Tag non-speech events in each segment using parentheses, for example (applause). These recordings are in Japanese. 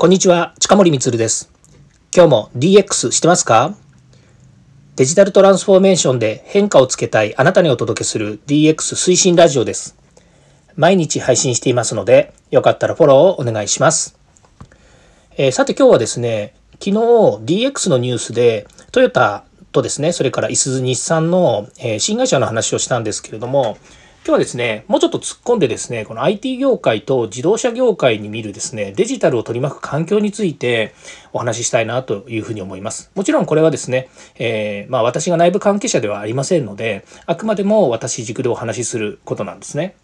こんにちは、近森光です。今日も DX してますか？デジタルトランスフォーメーションで変化をつけたいあなたにお届けする DX 推進ラジオです。毎日配信していますので、よかったらフォローをお願いします。えー、さて今日はですね、昨日 DX のニュースでトヨタとですね、それからいすゞ日産の、えー、新会社の話をしたんですけれども、今日はですね、もうちょっと突っ込んでですね、この IT 業界と自動車業界に見るですね、デジタルを取り巻く環境についてお話ししたいなというふうに思います。もちろんこれはですね、えー、まあ私が内部関係者ではありませんので、あくまでも私軸でお話しすることなんですね。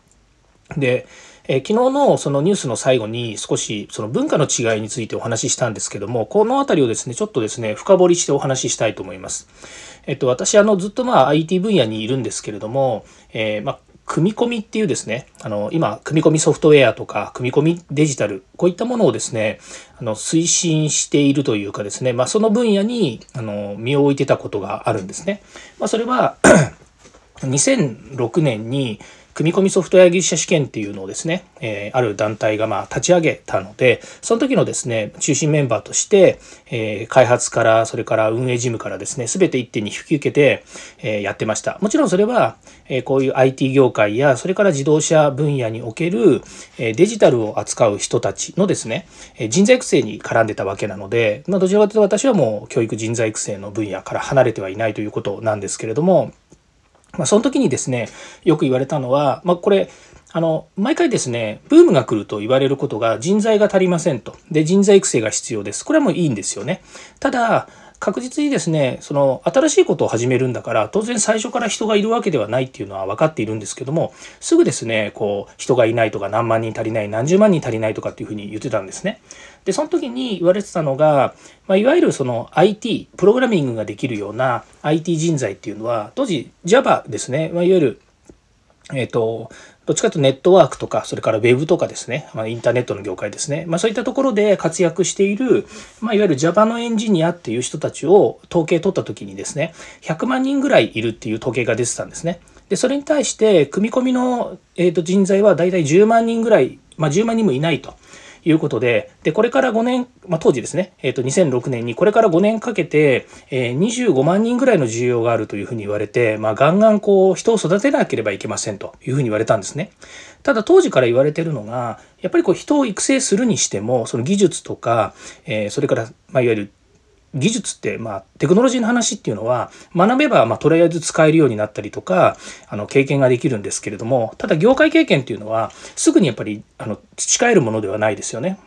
で、えー、昨日のそのニュースの最後に少しその文化の違いについてお話ししたんですけども、この辺りをですね、ちょっとですね、深掘りしてお話ししたいと思います。えっと、私、あの、ずっとまあ IT 分野にいるんですけれども、えー、まあ組み込みっていうですね、あの、今、組み込みソフトウェアとか、組み込みデジタル、こういったものをですね、あの、推進しているというかですね、まあ、その分野に、あの、身を置いてたことがあるんですね。まあ、それは (clears throat) 2006年に、組み込みソフトウェア技術者試験っていうのをですね、えー、ある団体がまあ立ち上げたので、その時のですね、中心メンバーとして、えー、開発から、それから運営事務からですね、すべて一手に引き受けて、えー、やってました。もちろんそれは、えこういう IT 業界や、それから自動車分野における、えデジタルを扱う人たちのですね、え人材育成に絡んでたわけなので、まあ、どちらかというと私はもう教育人材育成の分野から離れてはいないということなんですけれども、まあ、その時にですね、よく言われたのは、まあ、これ、あの、毎回ですね、ブームが来ると言われることが人材が足りませんと。で、人材育成が必要です。これはもういいんですよね。ただ、確実にですね、その新しいことを始めるんだから、当然最初から人がいるわけではないっていうのは分かっているんですけども、すぐですね、こう、人がいないとか何万人足りない、何十万人足りないとかっていうふうに言ってたんですね。で、その時に言われてたのが、まあ、いわゆるその IT、プログラミングができるような IT 人材っていうのは、当時 Java ですね、まあ、いわゆるえっ、ー、と、どっちかというとネットワークとか、それからウェブとかですね、まあ、インターネットの業界ですね。まあそういったところで活躍している、まあいわゆる Java のエンジニアっていう人たちを統計取った時にですね、100万人ぐらいいるっていう統計が出てたんですね。で、それに対して、組み込みの、えー、と人材はだいたい10万人ぐらい、まあ10万人もいないと。いうことで、で、これから5年、まあ、当時ですね、えっ、ー、と、2006年にこれから5年かけて、えー、25万人ぐらいの需要があるというふうに言われて、まあ、ガンガンこう、人を育てなければいけませんというふうに言われたんですね。ただ当時から言われてるのが、やっぱりこう、人を育成するにしても、その技術とか、えー、それから、まあ、いわゆる技術って、まあ、テクノロジーの話っていうのは、学べば、まあ、とりあえず使えるようになったりとか、あの、経験ができるんですけれども、ただ、業界経験っていうのは、すぐにやっぱり、あの、培えるものではないですよね。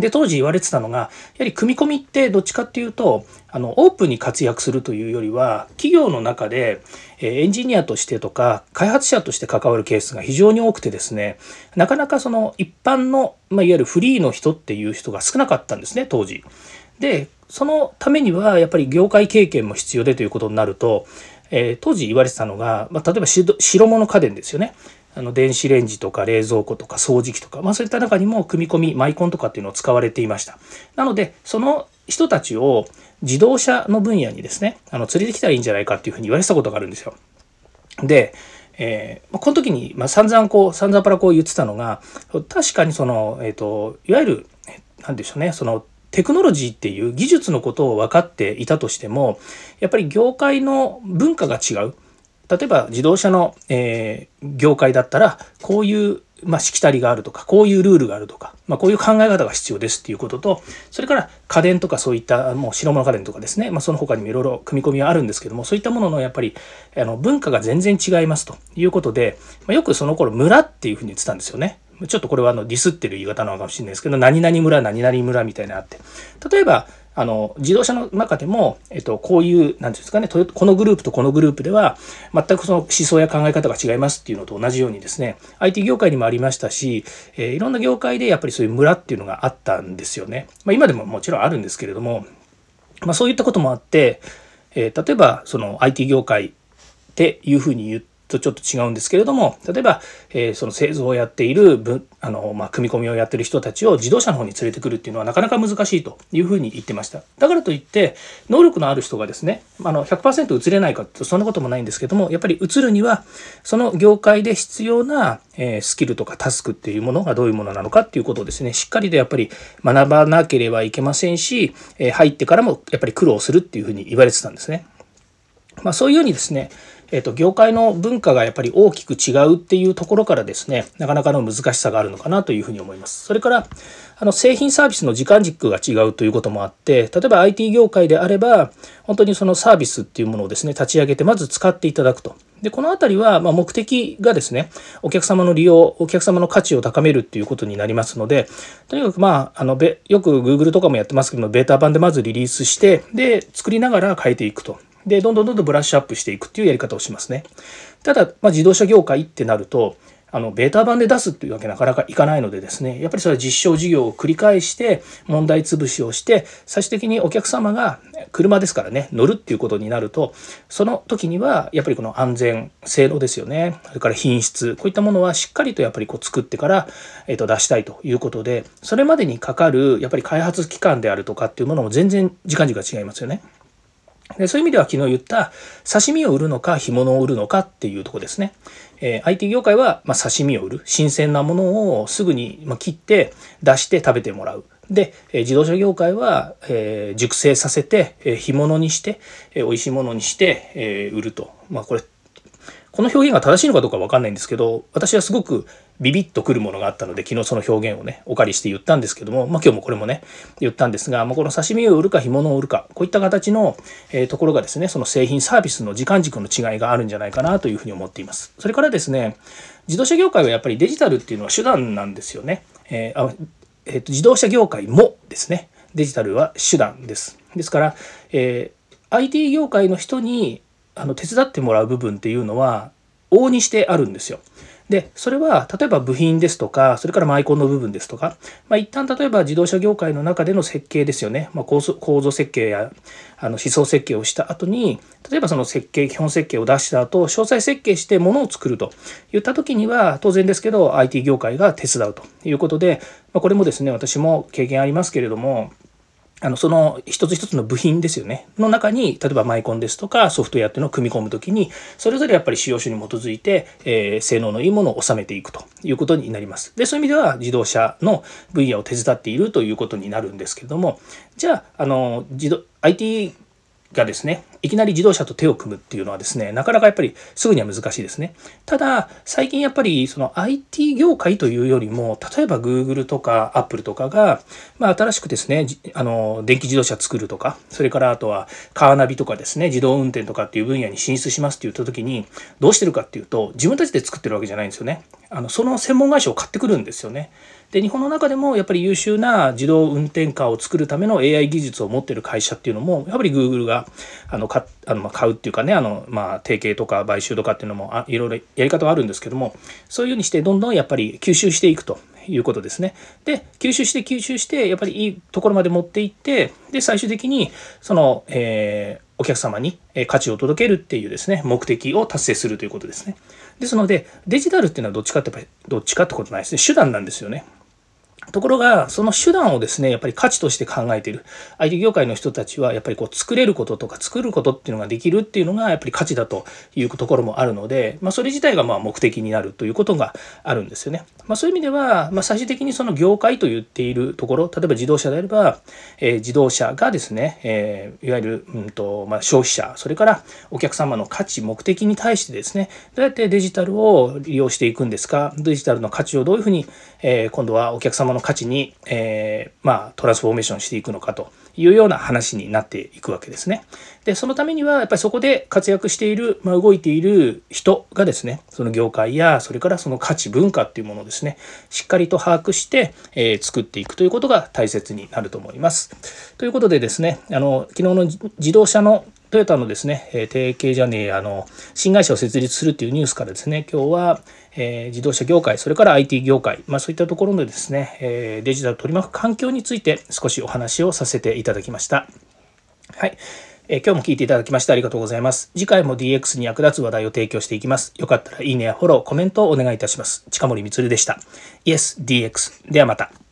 で、当時言われてたのが、やはり組み込みってどっちかっていうと、あの、オープンに活躍するというよりは、企業の中で、えエンジニアとしてとか、開発者として関わるケースが非常に多くてですね、なかなかその一般の、まあ、いわゆるフリーの人っていう人が少なかったんですね、当時。で、そのためには、やっぱり業界経験も必要でということになると、えー、当時言われてたのが、まあ、例えば白物家電ですよね。あの電子レンジとか冷蔵庫とか掃除機とか、まあ、そういった中にも組み込みマイコンとかっていうのを使われていましたなのでその人たちを自動車の分野にですねあの連れてきたらいいんじゃないかっていうふうに言われてたことがあるんですよでえー、この時に、まあ、散々こう散々パラこう言ってたのが確かにその、えーと、いわゆる何でしょうねそのテクノロジーっていう技術のことを分かっていたとしてもやっぱり業界の文化が違う例えば自動車の、えー、業界だったらこういう、まあ、しきたりがあるとかこういうルールがあるとか、まあ、こういう考え方が必要ですっていうこととそれから家電とかそういったもう白物家電とかですね、まあ、その他にもいろいろ組み込みはあるんですけどもそういったもののやっぱりあの文化が全然違いますということで、まあ、よくその頃村っていうふうに言ってたんですよね。ちょっとこれはあのディスってる言い方なのかもしれないですけど何々村何々村みたいなあって例えばあの、自動車の中でも、えっと、こういう、なんていうんですかね、このグループとこのグループでは、全くその思想や考え方が違いますっていうのと同じようにですね、IT 業界にもありましたし、えー、いろんな業界でやっぱりそういう村っていうのがあったんですよね。まあ、今でももちろんあるんですけれども、まあ、そういったこともあって、えー、例えば、その IT 業界っていうふうに言って、とちょっと違うんですけれども例えば、えー、その製造をやっているあの、まあ、組み込みをやってる人たちを自動車の方に連れてくるっていうのはなかなか難しいというふうに言ってましただからといって能力のある人がですねあの100%移れないかとそんなこともないんですけどもやっぱり移るにはその業界で必要な、えー、スキルとかタスクっていうものがどういうものなのかっていうことをですねしっかりとやっぱり学ばなければいけませんし、えー、入ってからもやっぱり苦労するっていうふうに言われてたんですね。まあ、そういうようにですねえーと、業界の文化がやっぱり大きく違うっていうところからですねなかなかの難しさがあるのかなというふうに思います。それからあの製品サービスの時間軸が違うということもあって例えば IT 業界であれば本当にそのサービスっていうものをですね立ち上げてまず使っていただくと。でこの辺りはま目的がですねお客様の利用お客様の価値を高めるっていうことになりますのでとにかくまああのよく Google とかもやってますけどもベータ版でまずリリースしてで作りながら変えていくと。で、どんどんどんどんブラッシュアップしていくっていうやり方をしますね。ただ、まあ、自動車業界ってなると、あの、ベータ版で出すっていうわけなかなかいかないのでですね、やっぱりそれは実証事業を繰り返して、問題潰しをして、最終的にお客様が車ですからね、乗るっていうことになると、その時には、やっぱりこの安全、性能ですよね、それから品質、こういったものはしっかりとやっぱりこう作ってから、えっ、と、出したいということで、それまでにかかる、やっぱり開発期間であるとかっていうものも全然時間軸が違いますよね。でそういう意味では昨日言った刺身を売るのか干物を売るのかっていうとこですね。えー、IT 業界は、まあ、刺身を売る新鮮なものをすぐに、まあ切って出して食べてもらう。で、えー、自動車業界は、えー、熟成させて、えー、干物にして、えー、美味しいものにして、えー、売ると。まあこれこの表現が正しいのかどうかわかんないんですけど私はすごくビビッとくるものがあったので昨日その表現をねお借りして言ったんですけども、まあ、今日もこれもね言ったんですが、まあ、この刺身を売るか干物を売るかこういった形の、え、ところがですねその製品サービスの時間軸の違いがあるんじゃないかなというふうに思っています。それからですね自動車業界はやっぱりデジタルっていうのは手段なんですよね、えーあえーと、自動車業界もですねデジタルは手段です。ですから、えー、IT 業界の人にあの手伝ってもらう部分っていうのは往々にしてあるんですよ。で、それは例えば部品ですとか、それからマイコンの部分ですとか、まあ、一旦例えば自動車業界の中での設計ですよね、まあ、構造構造設計やあの思想設計をした後に、例えばその設計、基本設計を出した後、詳細設計してものを作るといった時には、当然ですけど IT 業界が手伝うということで、まあ、これもですね、私も経験ありますけれども、あのその一つ一つの部品ですよねの中に例えばマイコンですとかソフトウェアっていうのを組み込む時にそれぞれやっぱり使用書に基づいて、えー、性能のいいものを収めていくということになります。でそういう意味では自動車の分野を手伝っているということになるんですけれどもじゃああの自動 IT がですねいきなり自動車と手を組むっていうのはですねなかなかやっぱりすぐには難しいですね。ただ最近やっぱりその IT 業界というよりも例えば Google とか Apple とかが、まあ、新しくですねあの電気自動車作るとかそれからあとはカーナビとかですね自動運転とかっていう分野に進出しますって言った時にどうしてるかっていうと自分たちで作ってるわけじゃないんですよね。あのその専門会社を買ってくるんですよねで日本の中でもやっぱり優秀な自動運転カーを作るための AI 技術を持ってる会社っていうのもやっぱり Google があの買あのま買うっていうかねあの、まあ、提携とか買収とかっていうのもあいろいろやり方はあるんですけどもそういうようにしてどんどんやっぱり吸収していくということですね。で吸収して吸収してやっぱりいいところまで持っていってで最終的にその、えー、お客様に価値を届けるっていうですね目的を達成するということですね。ですのでデジタルっていうのはどっちかってどっちかってことないですね手段なんですよね。ところが、その手段をですね、やっぱり価値として考えている IT 業界の人たちは、やっぱりこう作れることとか作ることっていうのができるっていうのが、やっぱり価値だというところもあるので、まあ、それ自体がまあ目的になるということがあるんですよね。まあ、そういう意味では、まあ、最終的にその業界と言っているところ、例えば自動車であれば、えー、自動車がですね、えー、いわゆる、うんとまあ、消費者、それからお客様の価値、目的に対してですね、どうやってデジタルを利用していくんですか、デジタルの価値をどういうふうに、えー、今度はお客様のの価値に、えー、まあ、トランスフォーメーションしていくのかというような話になっていくわけですね。で、そのためには、やっぱりそこで活躍している、まあ、動いている人がですね、その業界や、それからその価値、文化っていうものをですね、しっかりと把握して、えー、作っていくということが大切になると思います。ということでですね、あの、昨日の自動車のトヨタのですね、え提携じゃねえ、あの、新会社を設立するっていうニュースからですね、今日は、えー、自動車業界、それから IT 業界、まあ、そういったところのですね、えー、デジタルを取り巻く環境について少しお話をさせていただきました。はい。え今日も聞いていただきましてありがとうございます。次回も DX に役立つ話題を提供していきます。よかったらいいねやフォロー、コメントをお願いいたします。近森光でした。Yes, DX。ではまた。